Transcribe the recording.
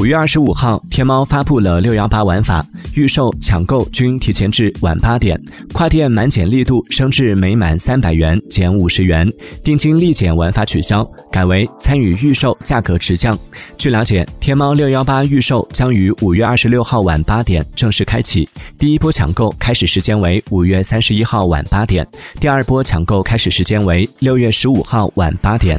五月二十五号天猫发布了六幺八玩法预售抢购均提前至晚八点跨店满减力度升至每满三百元减五十元定金立减玩法取消改为参与预售价格直降据了解天猫六幺八预售将于五月二十六号晚八点正式开启。第一波抢购开始时间为五月三十一号晚八点。第二波抢购开始时间为六月十五号晚八点。